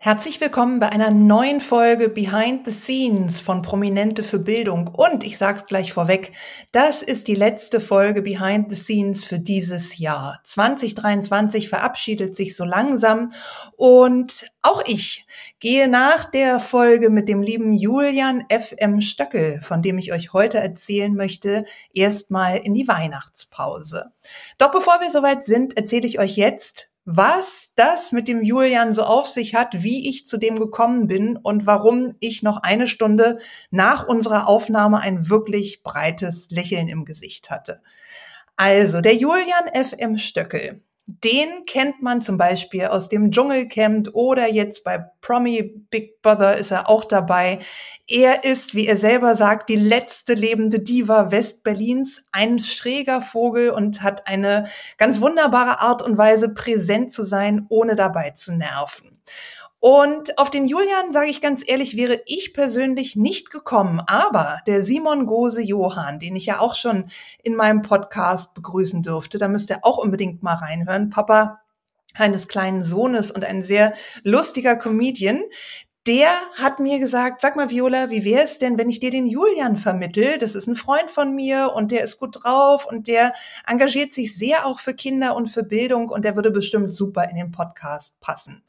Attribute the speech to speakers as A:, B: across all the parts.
A: Herzlich willkommen bei einer neuen Folge Behind the Scenes von Prominente für Bildung. Und ich sage es gleich vorweg, das ist die letzte Folge Behind the Scenes für dieses Jahr. 2023 verabschiedet sich so langsam und auch ich gehe nach der Folge mit dem lieben Julian FM Stöckel, von dem ich euch heute erzählen möchte, erstmal in die Weihnachtspause. Doch bevor wir soweit sind, erzähle ich euch jetzt, was das mit dem Julian so auf sich hat, wie ich zu dem gekommen bin und warum ich noch eine Stunde nach unserer Aufnahme ein wirklich breites Lächeln im Gesicht hatte. Also, der Julian FM Stöckel den kennt man zum Beispiel aus dem Dschungelcamp oder jetzt bei Promi Big Brother ist er auch dabei. Er ist, wie er selber sagt, die letzte lebende Diva Westberlins, ein schräger Vogel und hat eine ganz wunderbare Art und Weise, präsent zu sein, ohne dabei zu nerven. Und auf den Julian, sage ich ganz ehrlich, wäre ich persönlich nicht gekommen. Aber der Simon Gose Johann, den ich ja auch schon in meinem Podcast begrüßen durfte, da müsst ihr auch unbedingt mal reinhören. Papa eines kleinen Sohnes und ein sehr lustiger Comedian, der hat mir gesagt, sag mal Viola, wie wäre es denn, wenn ich dir den Julian vermittel? Das ist ein Freund von mir und der ist gut drauf und der engagiert sich sehr auch für Kinder und für Bildung und der würde bestimmt super in den Podcast passen.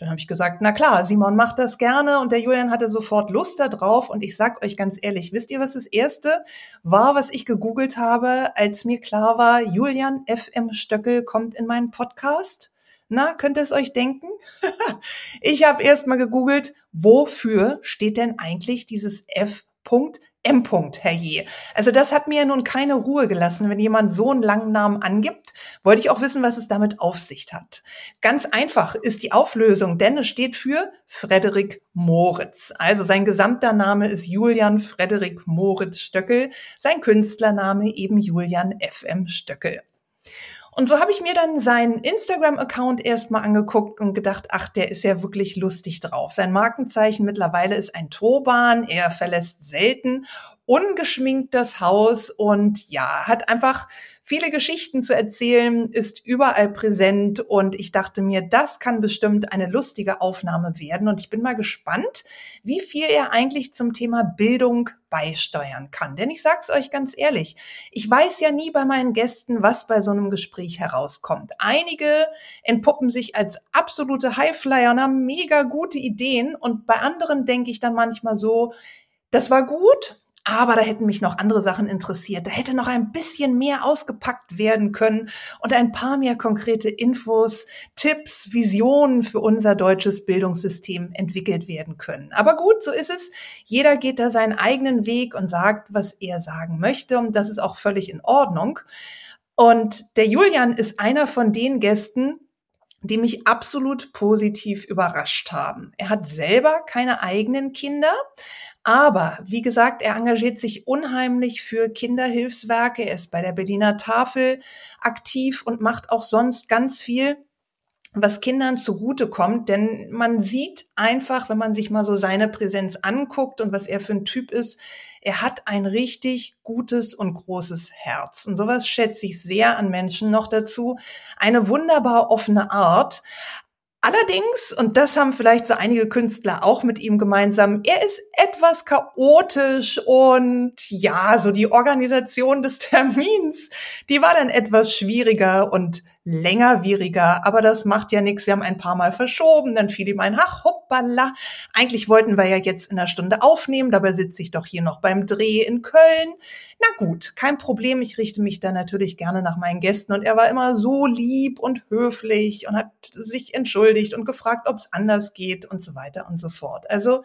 A: Dann habe ich gesagt, na klar, Simon macht das gerne und der Julian hatte sofort Lust darauf und ich sag euch ganz ehrlich, wisst ihr, was das erste war, was ich gegoogelt habe, als mir klar war, Julian FM Stöckel kommt in meinen Podcast? Na, könnt ihr es euch denken? ich habe erst mal gegoogelt, wofür steht denn eigentlich dieses F. M. Herrje. Also das hat mir nun keine Ruhe gelassen, wenn jemand so einen langen Namen angibt, wollte ich auch wissen, was es damit auf sich hat. Ganz einfach ist die Auflösung, denn es steht für Frederik Moritz. Also sein gesamter Name ist Julian Frederik Moritz Stöckel, sein Künstlername eben Julian FM Stöckel. Und so habe ich mir dann seinen Instagram-Account erstmal angeguckt und gedacht, ach, der ist ja wirklich lustig drauf. Sein Markenzeichen mittlerweile ist ein Turban. Er verlässt selten ungeschminkt das Haus und ja, hat einfach viele Geschichten zu erzählen, ist überall präsent und ich dachte mir, das kann bestimmt eine lustige Aufnahme werden und ich bin mal gespannt, wie viel er eigentlich zum Thema Bildung beisteuern kann. Denn ich sag's euch ganz ehrlich, ich weiß ja nie bei meinen Gästen, was bei so einem Gespräch herauskommt. Einige entpuppen sich als absolute Highflyer und haben mega gute Ideen und bei anderen denke ich dann manchmal so, das war gut, aber da hätten mich noch andere Sachen interessiert. Da hätte noch ein bisschen mehr ausgepackt werden können und ein paar mehr konkrete Infos, Tipps, Visionen für unser deutsches Bildungssystem entwickelt werden können. Aber gut, so ist es. Jeder geht da seinen eigenen Weg und sagt, was er sagen möchte und das ist auch völlig in Ordnung. Und der Julian ist einer von den Gästen, die mich absolut positiv überrascht haben. Er hat selber keine eigenen Kinder, aber wie gesagt, er engagiert sich unheimlich für Kinderhilfswerke. Er ist bei der Berliner Tafel aktiv und macht auch sonst ganz viel was Kindern zugutekommt, denn man sieht einfach, wenn man sich mal so seine Präsenz anguckt und was er für ein Typ ist, er hat ein richtig gutes und großes Herz. Und sowas schätze ich sehr an Menschen noch dazu. Eine wunderbar offene Art. Allerdings, und das haben vielleicht so einige Künstler auch mit ihm gemeinsam, er ist etwas chaotisch und ja, so die Organisation des Termins, die war dann etwas schwieriger und längerwieriger, aber das macht ja nichts. Wir haben ein paar Mal verschoben, dann fiel ihm ein, ach hoppala, eigentlich wollten wir ja jetzt in einer Stunde aufnehmen, dabei sitze ich doch hier noch beim Dreh in Köln. Na gut, kein Problem, ich richte mich da natürlich gerne nach meinen Gästen und er war immer so lieb und höflich und hat sich entschuldigt und gefragt, ob es anders geht und so weiter und so fort. Also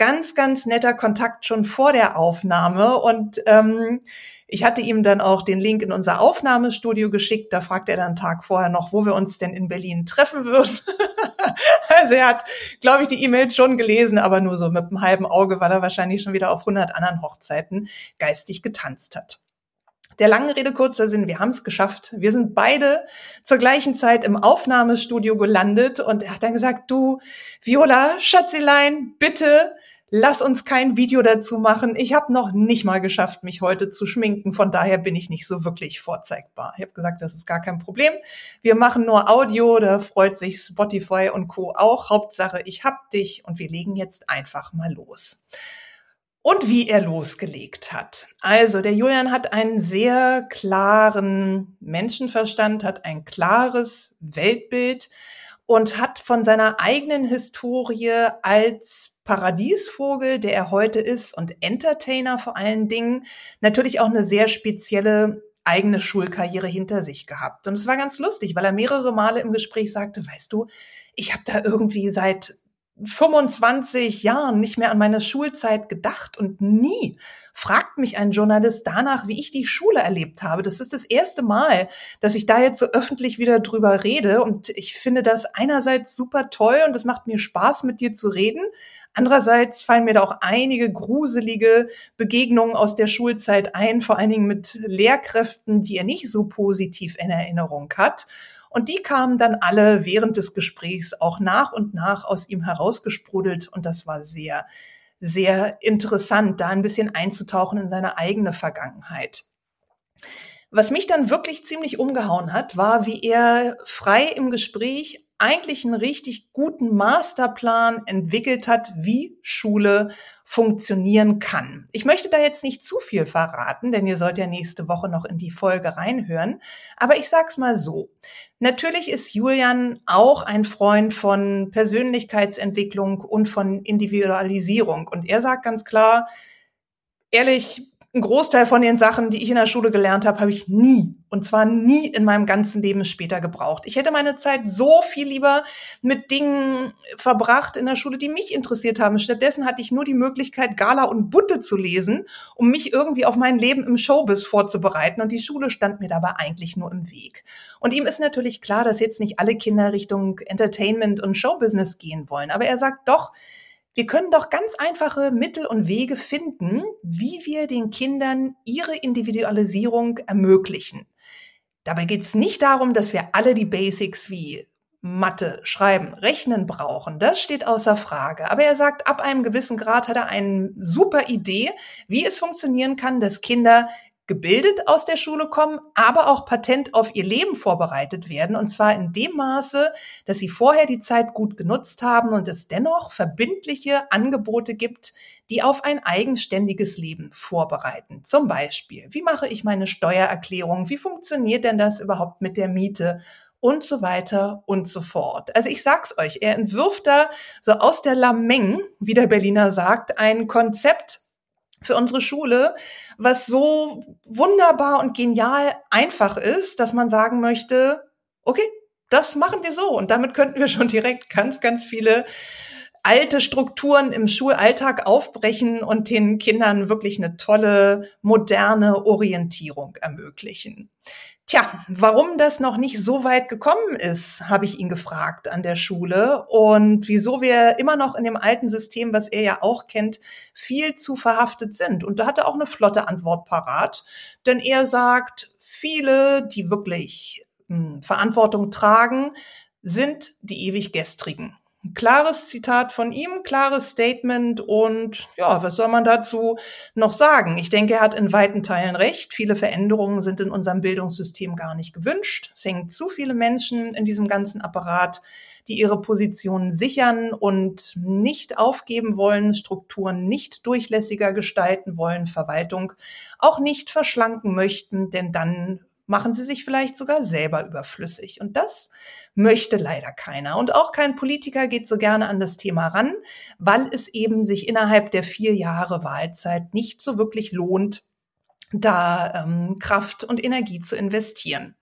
A: ganz, ganz netter Kontakt schon vor der Aufnahme und ähm, ich hatte ihm dann auch den Link in unser Aufnahmestudio geschickt. Da fragt er dann Tag vorher noch, wo wir uns denn in Berlin treffen würden. also er hat, glaube ich, die E-Mail schon gelesen, aber nur so mit einem halben Auge, weil er wahrscheinlich schon wieder auf 100 anderen Hochzeiten geistig getanzt hat. der langen Rede kurzer Sinn, wir haben es geschafft. Wir sind beide zur gleichen Zeit im Aufnahmestudio gelandet und er hat dann gesagt, du, Viola, Schatzelein, bitte lass uns kein Video dazu machen. Ich habe noch nicht mal geschafft, mich heute zu schminken. Von daher bin ich nicht so wirklich vorzeigbar. Ich habe gesagt, das ist gar kein Problem. Wir machen nur Audio, da freut sich Spotify und Co. auch. Hauptsache, ich hab dich und wir legen jetzt einfach mal los und wie er losgelegt hat. Also der Julian hat einen sehr klaren Menschenverstand, hat ein klares Weltbild und hat von seiner eigenen Historie als Paradiesvogel, der er heute ist und Entertainer vor allen Dingen, natürlich auch eine sehr spezielle eigene Schulkarriere hinter sich gehabt. Und es war ganz lustig, weil er mehrere Male im Gespräch sagte, weißt du, ich habe da irgendwie seit 25 Jahren nicht mehr an meine Schulzeit gedacht und nie fragt mich ein Journalist danach, wie ich die Schule erlebt habe. Das ist das erste Mal, dass ich da jetzt so öffentlich wieder drüber rede und ich finde das einerseits super toll und es macht mir Spaß, mit dir zu reden. Andererseits fallen mir da auch einige gruselige Begegnungen aus der Schulzeit ein, vor allen Dingen mit Lehrkräften, die er nicht so positiv in Erinnerung hat. Und die kamen dann alle während des Gesprächs auch nach und nach aus ihm herausgesprudelt. Und das war sehr, sehr interessant, da ein bisschen einzutauchen in seine eigene Vergangenheit. Was mich dann wirklich ziemlich umgehauen hat, war, wie er frei im Gespräch eigentlich einen richtig guten Masterplan entwickelt hat, wie Schule funktionieren kann. Ich möchte da jetzt nicht zu viel verraten, denn ihr sollt ja nächste Woche noch in die Folge reinhören. Aber ich sag's mal so. Natürlich ist Julian auch ein Freund von Persönlichkeitsentwicklung und von Individualisierung. Und er sagt ganz klar, ehrlich, ein Großteil von den Sachen, die ich in der Schule gelernt habe, habe ich nie, und zwar nie in meinem ganzen Leben später gebraucht. Ich hätte meine Zeit so viel lieber mit Dingen verbracht in der Schule, die mich interessiert haben. Stattdessen hatte ich nur die Möglichkeit, Gala und Bunte zu lesen, um mich irgendwie auf mein Leben im Showbiz vorzubereiten. Und die Schule stand mir dabei eigentlich nur im Weg. Und ihm ist natürlich klar, dass jetzt nicht alle Kinder Richtung Entertainment und Showbusiness gehen wollen. Aber er sagt doch, wir können doch ganz einfache Mittel und Wege finden, wie wir den Kindern ihre Individualisierung ermöglichen. Dabei geht es nicht darum, dass wir alle die Basics wie Mathe, Schreiben, Rechnen brauchen. Das steht außer Frage. Aber er sagt, ab einem gewissen Grad hat er eine super Idee, wie es funktionieren kann, dass Kinder gebildet aus der Schule kommen, aber auch patent auf ihr Leben vorbereitet werden. Und zwar in dem Maße, dass sie vorher die Zeit gut genutzt haben und es dennoch verbindliche Angebote gibt, die auf ein eigenständiges Leben vorbereiten. Zum Beispiel, wie mache ich meine Steuererklärung? Wie funktioniert denn das überhaupt mit der Miete? und so weiter und so fort. Also ich sag's euch, er entwirft da so aus der Lameng, wie der Berliner sagt, ein Konzept für unsere Schule, was so wunderbar und genial einfach ist, dass man sagen möchte, okay, das machen wir so. Und damit könnten wir schon direkt ganz, ganz viele alte Strukturen im Schulalltag aufbrechen und den Kindern wirklich eine tolle, moderne Orientierung ermöglichen. Tja, warum das noch nicht so weit gekommen ist, habe ich ihn gefragt an der Schule. Und wieso wir immer noch in dem alten System, was er ja auch kennt, viel zu verhaftet sind. Und da hat er auch eine flotte Antwort parat, denn er sagt, viele, die wirklich hm, Verantwortung tragen, sind die ewig gestrigen klares Zitat von ihm, klares Statement und ja, was soll man dazu noch sagen? Ich denke, er hat in weiten Teilen recht. Viele Veränderungen sind in unserem Bildungssystem gar nicht gewünscht. Es hängen zu viele Menschen in diesem ganzen Apparat, die ihre Positionen sichern und nicht aufgeben wollen, Strukturen nicht durchlässiger gestalten wollen, Verwaltung auch nicht verschlanken möchten, denn dann machen sie sich vielleicht sogar selber überflüssig. Und das möchte leider keiner. Und auch kein Politiker geht so gerne an das Thema ran, weil es eben sich innerhalb der vier Jahre Wahlzeit nicht so wirklich lohnt, da ähm, Kraft und Energie zu investieren.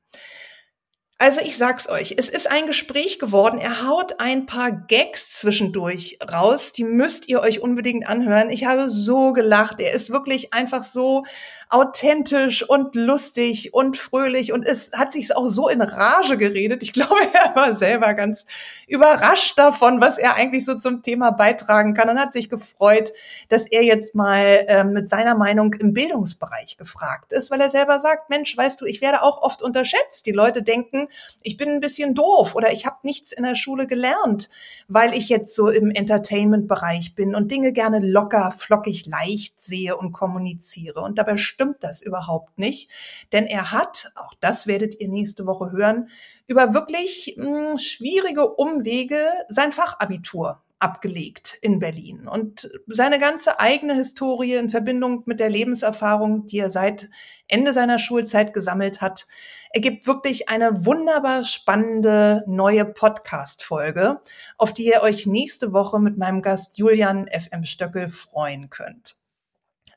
A: Also ich sag's euch, es ist ein Gespräch geworden. Er haut ein paar Gags zwischendurch raus, die müsst ihr euch unbedingt anhören. Ich habe so gelacht. Er ist wirklich einfach so authentisch und lustig und fröhlich und es hat sich auch so in Rage geredet. Ich glaube, er war selber ganz überrascht davon, was er eigentlich so zum Thema beitragen kann und hat sich gefreut, dass er jetzt mal äh, mit seiner Meinung im Bildungsbereich gefragt ist, weil er selber sagt, Mensch, weißt du, ich werde auch oft unterschätzt. Die Leute denken, ich bin ein bisschen doof oder ich habe nichts in der Schule gelernt, weil ich jetzt so im Entertainment-Bereich bin und Dinge gerne locker, flockig, leicht sehe und kommuniziere. Und dabei stimmt das überhaupt nicht. Denn er hat, auch das werdet ihr nächste Woche hören, über wirklich mh, hm, schwierige Umwege sein Fachabitur abgelegt in Berlin. Und seine ganze eigene Historie in Verbindung mit der Lebenserfahrung, die er seit Ende seiner Schulzeit gesammelt hat, ergibt wirklich eine wunderbar spannende neue Podcast-Folge, auf die ihr euch nächste Woche mit meinem Gast Julian FM Stöckel freuen könnt.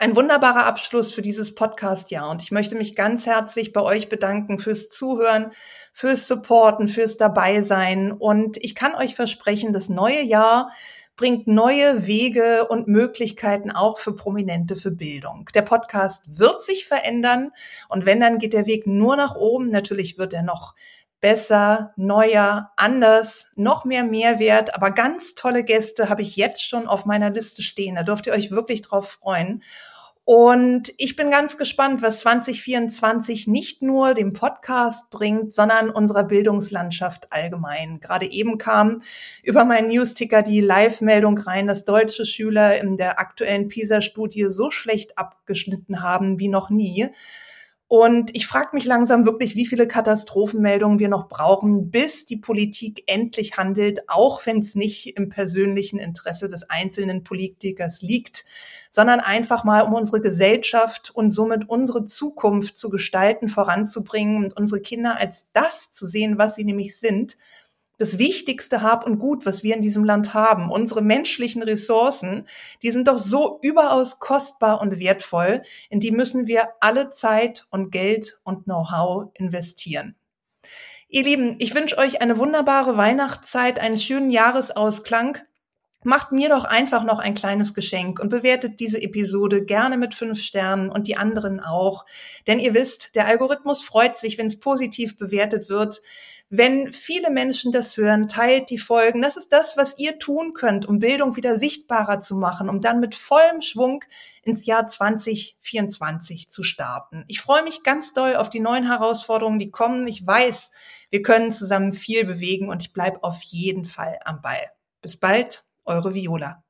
A: Ein wunderbarer Abschluss für dieses Podcast-Jahr und ich möchte mich ganz herzlich bei euch bedanken fürs Zuhören, fürs Supporten, fürs Dabeisein und ich kann euch versprechen, das neue Jahr bringt neue Wege und Möglichkeiten auch für Prominente für Bildung. Der Podcast wird sich verändern und wenn, dann geht der Weg nur nach oben. Natürlich wird er noch besser, neuer, anders, noch mehr Mehrwert. Aber ganz tolle Gäste habe ich jetzt schon auf meiner Liste stehen. Da dürft ihr euch wirklich drauf freuen. Und ich bin ganz gespannt, was 2024 nicht nur dem Podcast bringt, sondern unserer Bildungslandschaft allgemein. Gerade eben kam über meinen Newsticker die Live-Meldung rein, dass deutsche Schüler in der aktuellen PISA-Studie so schlecht abgeschnitten haben wie noch nie. Und ich frage mich langsam wirklich, wie viele Katastrophenmeldungen wir noch brauchen, bis die Politik endlich handelt, auch wenn es nicht im persönlichen Interesse des einzelnen Politikers liegt, sondern einfach mal, um unsere Gesellschaft und somit unsere Zukunft zu gestalten, voranzubringen und unsere Kinder als das zu sehen, was sie nämlich sind das wichtigste Hab und Gut, was wir in diesem Land haben, unsere menschlichen Ressourcen, die sind doch so überaus kostbar und wertvoll, in die müssen wir alle Zeit und Geld und Know-how investieren. Ihr Lieben, ich wünsche euch eine wunderbare Weihnachtszeit, einen schönen Jahresausklang. Macht mir doch einfach noch ein kleines Geschenk und bewertet diese Episode gerne mit fünf Sternen und die anderen auch. Denn ihr wisst, der Algorithmus freut sich, wenn es positiv bewertet wird. Wenn viele Menschen das hören, teilt die Folgen. Das ist das, was ihr tun könnt, um Bildung wieder sichtbarer zu machen, um dann mit vollem Schwung ins Jahr 2024 zu starten. Ich freue mich ganz doll auf die neuen Herausforderungen, die kommen. Ich weiß, wir können zusammen viel bewegen und ich bleibe auf jeden Fall am Ball. Bis bald, eure Viola.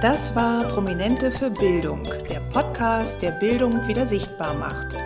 A: Das war Prominente für Bildung, der Podcast, der Bildung wieder sichtbar macht.